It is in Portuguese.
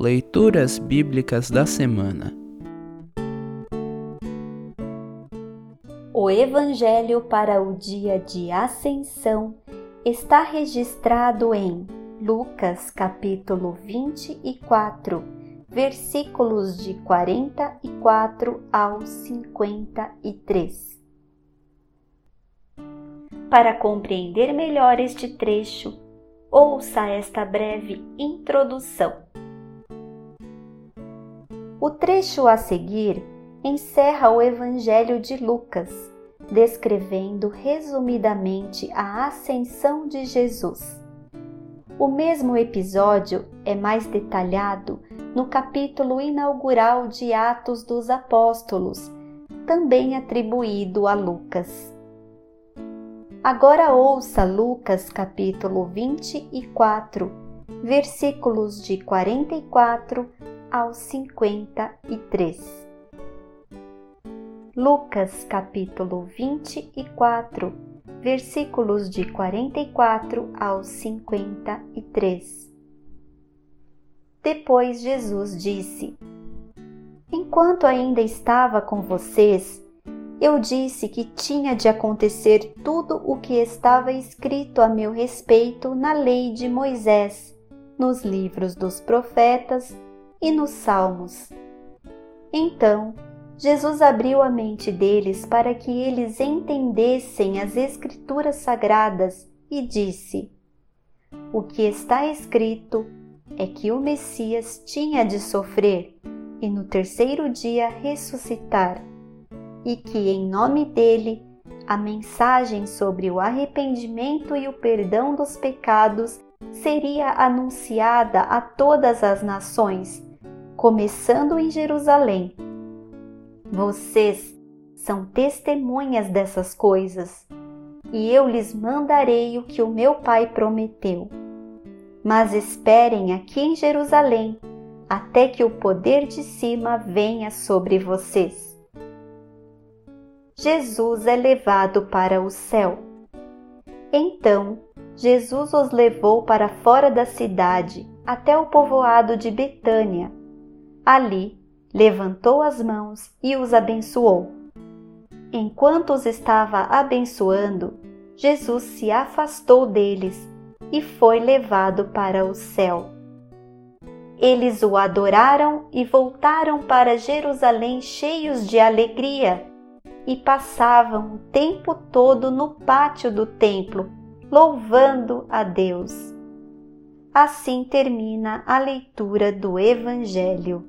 Leituras Bíblicas da Semana O Evangelho para o dia de Ascensão está registrado em Lucas capítulo 24, versículos de 44 ao 53. Para compreender melhor este trecho, ouça esta breve introdução. O trecho a seguir encerra o Evangelho de Lucas, descrevendo resumidamente a ascensão de Jesus. O mesmo episódio é mais detalhado no capítulo inaugural de Atos dos Apóstolos, também atribuído a Lucas. Agora ouça Lucas capítulo 24, versículos de 44 ao 53. Lucas capítulo 24, versículos de 44 ao 53. Depois Jesus disse: Enquanto ainda estava com vocês, eu disse que tinha de acontecer tudo o que estava escrito a meu respeito na lei de Moisés, nos livros dos profetas e nos salmos. Então, Jesus abriu a mente deles para que eles entendessem as Escrituras sagradas e disse: O que está escrito é que o Messias tinha de sofrer e no terceiro dia ressuscitar e que, em nome dele, a mensagem sobre o arrependimento e o perdão dos pecados seria anunciada a todas as nações, começando em Jerusalém. Vocês são testemunhas dessas coisas, e eu lhes mandarei o que o meu Pai prometeu. Mas esperem aqui em Jerusalém até que o poder de cima venha sobre vocês. Jesus é levado para o céu. Então, Jesus os levou para fora da cidade, até o povoado de Betânia. Ali, levantou as mãos e os abençoou. Enquanto os estava abençoando, Jesus se afastou deles e foi levado para o céu. Eles o adoraram e voltaram para Jerusalém cheios de alegria e passavam o tempo todo no pátio do templo, louvando a Deus. Assim termina a leitura do Evangelho.